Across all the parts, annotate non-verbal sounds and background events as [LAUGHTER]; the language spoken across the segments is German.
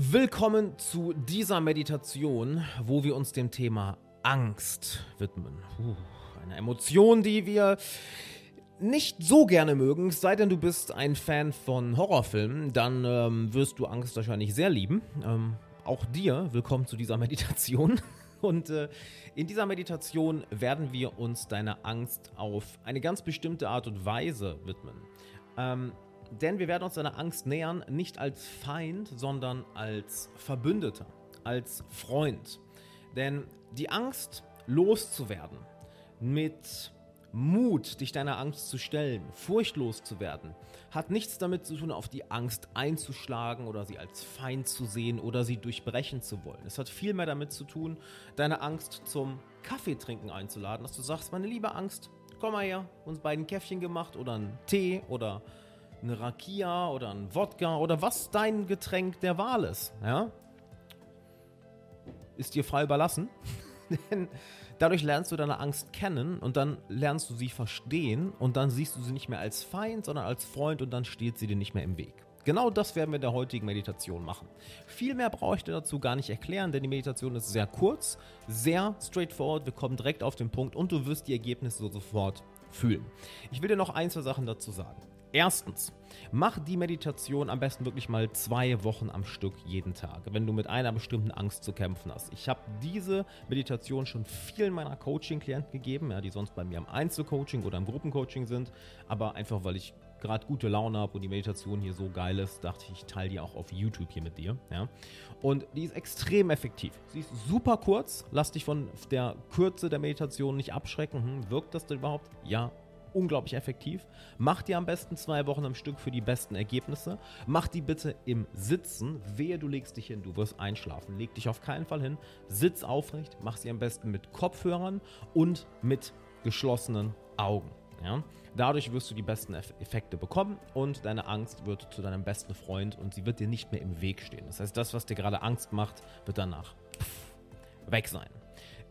Willkommen zu dieser Meditation, wo wir uns dem Thema Angst widmen. Puh, eine Emotion, die wir nicht so gerne mögen, sei denn du bist ein Fan von Horrorfilmen, dann ähm, wirst du Angst wahrscheinlich sehr lieben. Ähm, auch dir willkommen zu dieser [LAUGHS] Meditation. Und äh, in dieser Meditation werden wir uns deiner Angst auf eine ganz bestimmte Art und Weise widmen. Ähm, denn wir werden uns deiner Angst nähern, nicht als Feind, sondern als Verbündeter, als Freund. Denn die Angst loszuwerden, mit Mut, dich deiner Angst zu stellen, furchtlos zu werden, hat nichts damit zu tun, auf die Angst einzuschlagen oder sie als Feind zu sehen oder sie durchbrechen zu wollen. Es hat vielmehr damit zu tun, deine Angst zum Kaffeetrinken einzuladen, dass du sagst, meine liebe Angst, komm mal her, uns beiden Käffchen gemacht oder einen Tee oder eine Rakia oder ein Wodka oder was dein Getränk der Wahl ist. Ja? Ist dir frei überlassen. [LAUGHS] Denn dadurch lernst du deine Angst kennen und dann lernst du sie verstehen und dann siehst du sie nicht mehr als Feind, sondern als Freund und dann steht sie dir nicht mehr im Weg. Genau das werden wir in der heutigen Meditation machen. Viel mehr brauche ich dir dazu gar nicht erklären, denn die Meditation ist sehr kurz, sehr straightforward, wir kommen direkt auf den Punkt und du wirst die Ergebnisse sofort fühlen. Ich will dir noch ein, zwei Sachen dazu sagen. Erstens, mach die Meditation am besten wirklich mal zwei Wochen am Stück jeden Tag, wenn du mit einer bestimmten Angst zu kämpfen hast. Ich habe diese Meditation schon vielen meiner Coaching-Klienten gegeben, ja, die sonst bei mir im Einzelcoaching oder im Gruppencoaching sind, aber einfach weil ich gerade gute Laune habe und die Meditation hier so geil ist, dachte ich, ich teile die auch auf YouTube hier mit dir. Ja? Und die ist extrem effektiv. Sie ist super kurz, lass dich von der Kürze der Meditation nicht abschrecken. Hm, wirkt das denn überhaupt? Ja, unglaublich effektiv. Mach die am besten zwei Wochen am Stück für die besten Ergebnisse. Mach die bitte im Sitzen. Wehe, du legst dich hin, du wirst einschlafen. Leg dich auf keinen Fall hin. Sitz aufrecht. Mach sie am besten mit Kopfhörern und mit geschlossenen Augen. Ja? Dadurch wirst du die besten Effekte bekommen und deine Angst wird zu deinem besten Freund und sie wird dir nicht mehr im Weg stehen. Das heißt, das, was dir gerade Angst macht, wird danach weg sein.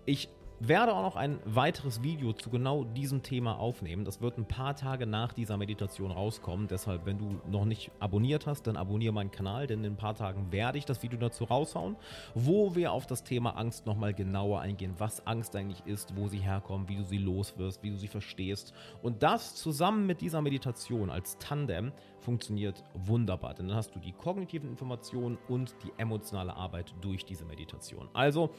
Ich werde auch noch ein weiteres Video zu genau diesem Thema aufnehmen. Das wird ein paar Tage nach dieser Meditation rauskommen. Deshalb, wenn du noch nicht abonniert hast, dann abonniere meinen Kanal, denn in ein paar Tagen werde ich das Video dazu raushauen, wo wir auf das Thema Angst nochmal genauer eingehen, was Angst eigentlich ist, wo sie herkommt, wie du sie loswirst, wie du sie verstehst. Und das zusammen mit dieser Meditation als Tandem funktioniert wunderbar. Denn dann hast du die kognitiven Informationen und die emotionale Arbeit durch diese Meditation. Also,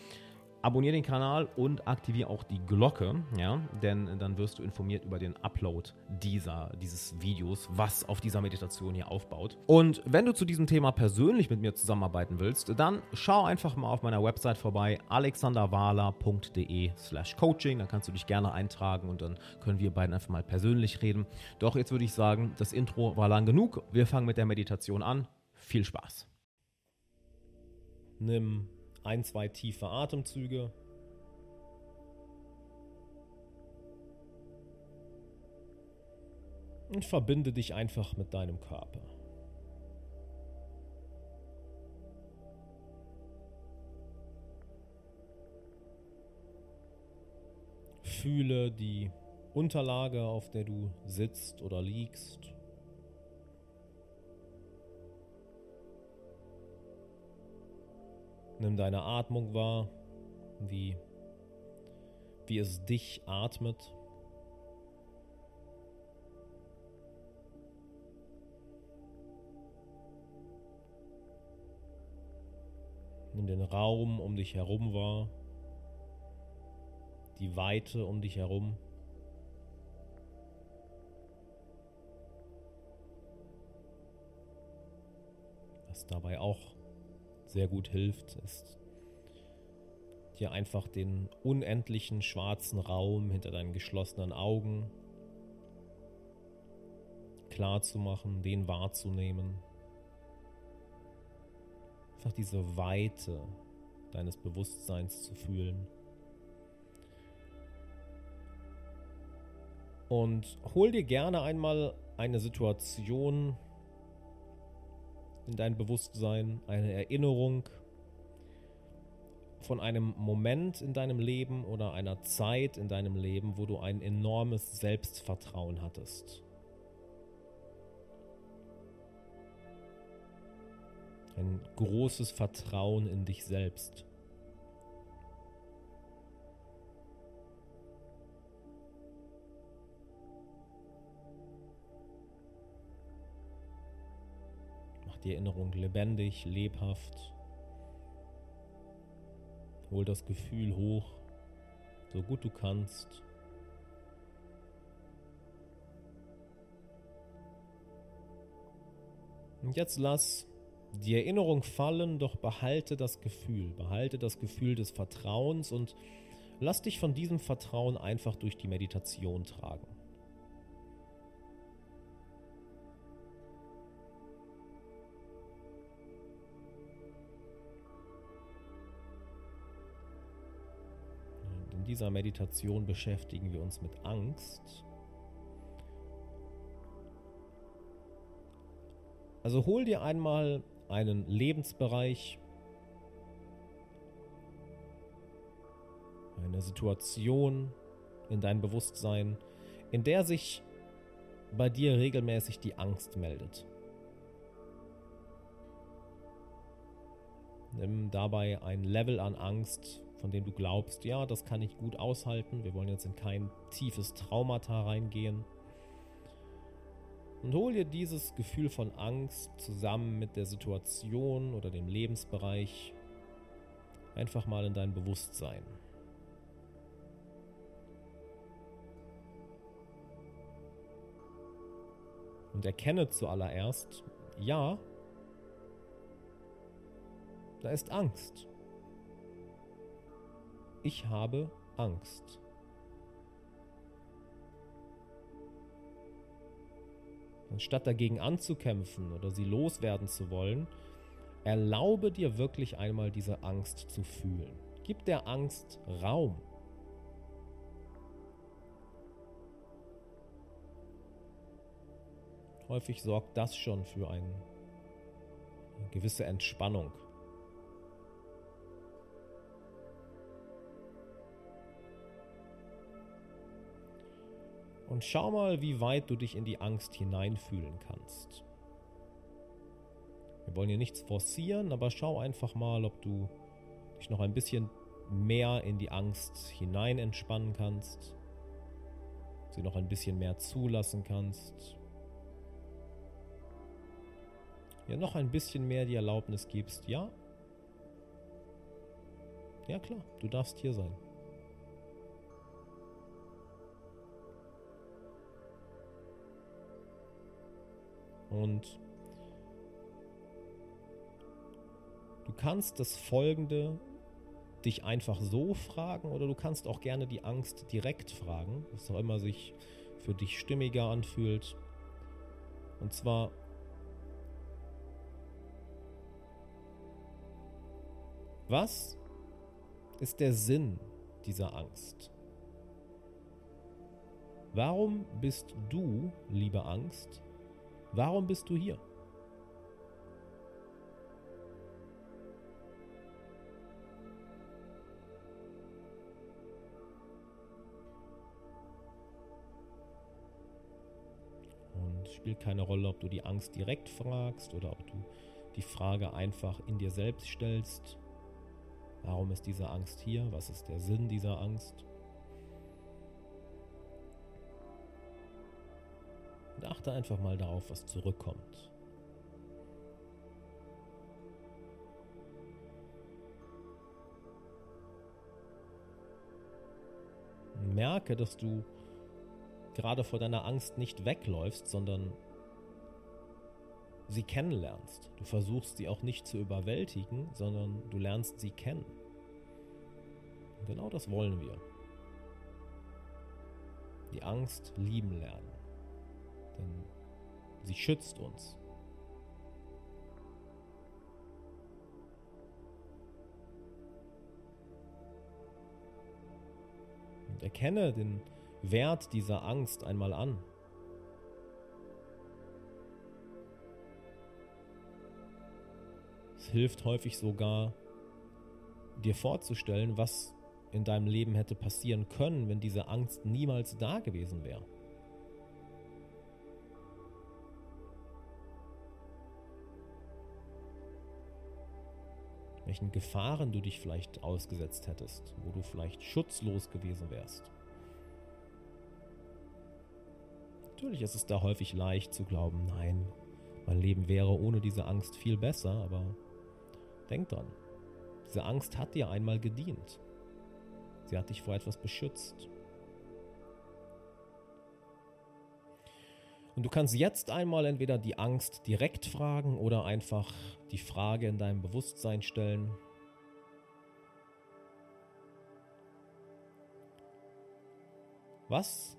Abonniere den Kanal und aktiviere auch die Glocke, ja, denn dann wirst du informiert über den Upload dieser, dieses Videos, was auf dieser Meditation hier aufbaut. Und wenn du zu diesem Thema persönlich mit mir zusammenarbeiten willst, dann schau einfach mal auf meiner Website vorbei, alexanderwala.de slash coaching, dann kannst du dich gerne eintragen und dann können wir beiden einfach mal persönlich reden. Doch jetzt würde ich sagen, das Intro war lang genug, wir fangen mit der Meditation an. Viel Spaß. Nimm ein, zwei tiefe Atemzüge. Und verbinde dich einfach mit deinem Körper. Fühle die Unterlage, auf der du sitzt oder liegst. Nimm deine Atmung wahr, wie, wie es dich atmet. Nimm den Raum um dich herum wahr, die Weite um dich herum. Was dabei auch sehr gut hilft, ist dir einfach den unendlichen schwarzen Raum hinter deinen geschlossenen Augen klar zu machen, den wahrzunehmen. Einfach diese Weite deines Bewusstseins zu fühlen. Und hol dir gerne einmal eine Situation, in dein Bewusstsein, eine Erinnerung von einem Moment in deinem Leben oder einer Zeit in deinem Leben, wo du ein enormes Selbstvertrauen hattest. Ein großes Vertrauen in dich selbst. Mach die Erinnerung lebendig, lebhaft. Hol das Gefühl hoch, so gut du kannst. Und jetzt lass die Erinnerung fallen, doch behalte das Gefühl, behalte das Gefühl des Vertrauens und lass dich von diesem Vertrauen einfach durch die Meditation tragen. Dieser Meditation beschäftigen wir uns mit Angst Also hol dir einmal einen Lebensbereich, eine Situation in dein Bewusstsein, in der sich bei dir regelmäßig die Angst meldet. Nimm dabei ein Level an Angst, von dem du glaubst, ja, das kann ich gut aushalten. Wir wollen jetzt in kein tiefes Traumata reingehen. Und hol dir dieses Gefühl von Angst zusammen mit der Situation oder dem Lebensbereich einfach mal in dein Bewusstsein. Und erkenne zuallererst, ja, da ist Angst. Ich habe Angst. Anstatt dagegen anzukämpfen oder sie loswerden zu wollen, erlaube dir wirklich einmal diese Angst zu fühlen. Gib der Angst Raum. Häufig sorgt das schon für eine gewisse Entspannung. Und schau mal, wie weit du dich in die Angst hineinfühlen kannst. Wir wollen hier nichts forcieren, aber schau einfach mal, ob du dich noch ein bisschen mehr in die Angst hinein entspannen kannst, sie noch ein bisschen mehr zulassen kannst, ja noch ein bisschen mehr die Erlaubnis gibst, ja, ja klar, du darfst hier sein. Und du kannst das Folgende dich einfach so fragen oder du kannst auch gerne die Angst direkt fragen, was auch immer sich für dich stimmiger anfühlt. Und zwar, was ist der Sinn dieser Angst? Warum bist du, liebe Angst, Warum bist du hier? Und es spielt keine Rolle, ob du die Angst direkt fragst oder ob du die Frage einfach in dir selbst stellst. Warum ist diese Angst hier? Was ist der Sinn dieser Angst? Achte einfach mal darauf, was zurückkommt. merke, dass du gerade vor deiner Angst nicht wegläufst, sondern sie kennenlernst. Du versuchst sie auch nicht zu überwältigen, sondern du lernst sie kennen. Und genau das wollen wir. Die Angst lieben lernen denn sie schützt uns. Und erkenne den Wert dieser Angst einmal an. Es hilft häufig sogar, dir vorzustellen, was in deinem Leben hätte passieren können, wenn diese Angst niemals da gewesen wäre. Welchen Gefahren du dich vielleicht ausgesetzt hättest, wo du vielleicht schutzlos gewesen wärst. Natürlich ist es da häufig leicht zu glauben, nein, mein Leben wäre ohne diese Angst viel besser, aber denk dran, diese Angst hat dir einmal gedient. Sie hat dich vor etwas beschützt. Und du kannst jetzt einmal entweder die Angst direkt fragen oder einfach die Frage in deinem Bewusstsein stellen. Was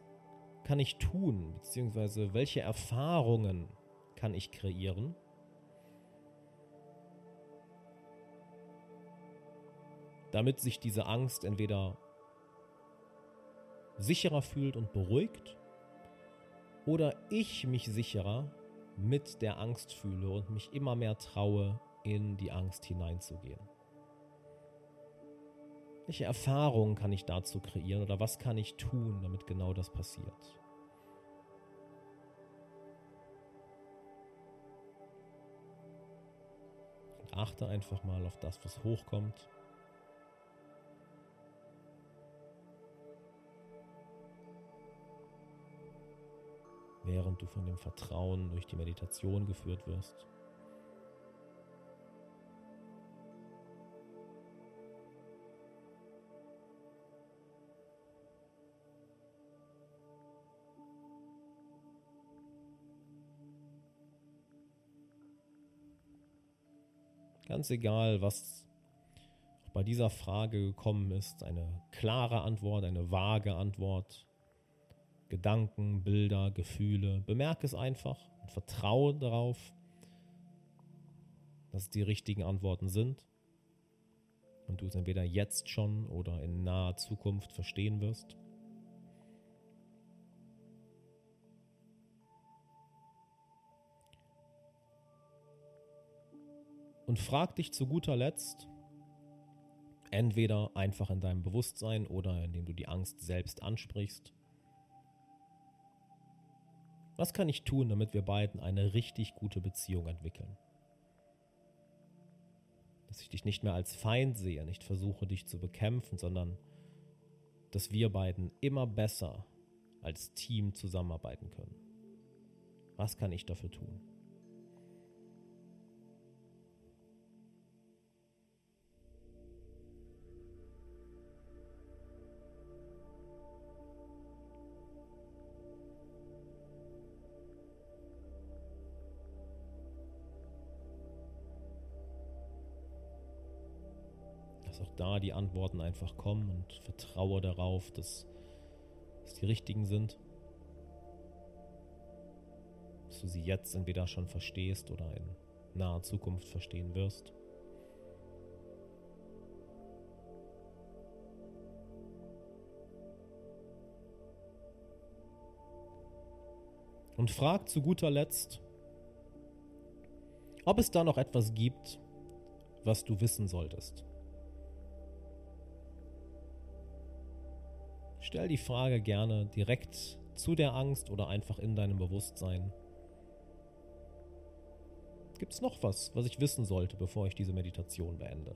kann ich tun, beziehungsweise welche Erfahrungen kann ich kreieren? Damit sich diese Angst entweder sicherer fühlt und beruhigt oder ich mich sicherer mit der Angst fühle und mich immer mehr traue, in die Angst hineinzugehen. Welche Erfahrungen kann ich dazu kreieren oder was kann ich tun, damit genau das passiert? Und achte einfach mal auf das, was hochkommt. Während du von dem Vertrauen durch die Meditation geführt wirst. Ganz egal, was bei dieser Frage gekommen ist, eine klare Antwort, eine vage Antwort, Gedanken, Bilder, Gefühle, bemerke es einfach und vertraue darauf, dass es die richtigen Antworten sind und du es entweder jetzt schon oder in naher Zukunft verstehen wirst. Und frag dich zu guter Letzt, entweder einfach in deinem Bewusstsein oder indem du die Angst selbst ansprichst, was kann ich tun, damit wir beiden eine richtig gute Beziehung entwickeln? Dass ich dich nicht mehr als Feind sehe, nicht versuche dich zu bekämpfen, sondern dass wir beiden immer besser als Team zusammenarbeiten können. Was kann ich dafür tun? Da die Antworten einfach kommen und vertraue darauf, dass es die richtigen sind. Dass du sie jetzt entweder schon verstehst oder in naher Zukunft verstehen wirst. Und frag zu guter Letzt, ob es da noch etwas gibt, was du wissen solltest. Stell die Frage gerne direkt zu der Angst oder einfach in deinem Bewusstsein. Gibt es noch was, was ich wissen sollte, bevor ich diese Meditation beende?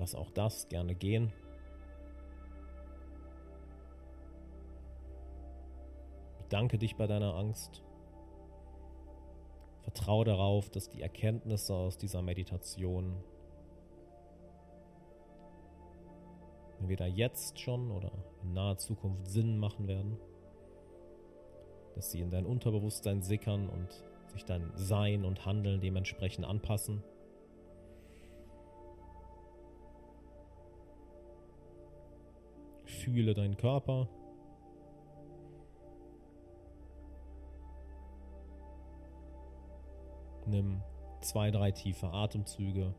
Lass auch das gerne gehen. Bedanke dich bei deiner Angst. Vertraue darauf, dass die Erkenntnisse aus dieser Meditation entweder jetzt schon oder in naher Zukunft Sinn machen werden. Dass sie in dein Unterbewusstsein sickern und sich dein Sein und Handeln dementsprechend anpassen. Fühle deinen Körper. Nimm zwei, drei tiefe Atemzüge.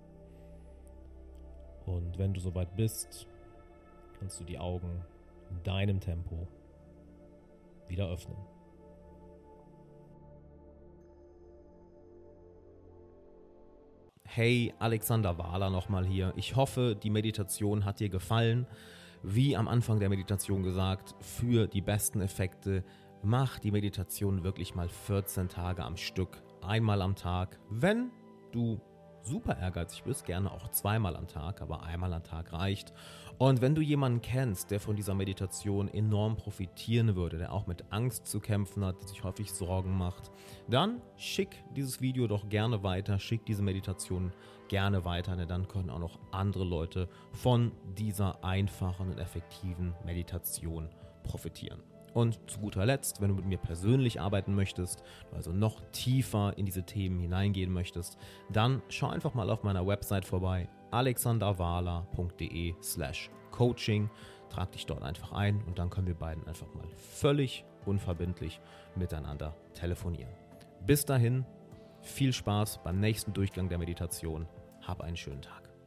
Und wenn du soweit bist, kannst du die Augen in deinem Tempo wieder öffnen. Hey, Alexander Wahler nochmal hier. Ich hoffe, die Meditation hat dir gefallen. Wie am Anfang der Meditation gesagt, für die besten Effekte mach die Meditation wirklich mal 14 Tage am Stück, einmal am Tag. Wenn du super ehrgeizig bist, gerne auch zweimal am Tag, aber einmal am Tag reicht. Und wenn du jemanden kennst, der von dieser Meditation enorm profitieren würde, der auch mit Angst zu kämpfen hat, der sich häufig Sorgen macht, dann schick dieses Video doch gerne weiter, schick diese Meditation gerne weiter, denn dann können auch noch andere Leute von dieser einfachen und effektiven Meditation profitieren. Und zu guter Letzt, wenn du mit mir persönlich arbeiten möchtest, also noch tiefer in diese Themen hineingehen möchtest, dann schau einfach mal auf meiner Website vorbei, alexanderwala.de slash coaching. Trag dich dort einfach ein und dann können wir beiden einfach mal völlig unverbindlich miteinander telefonieren. Bis dahin, viel Spaß beim nächsten Durchgang der Meditation. Hab einen schönen Tag.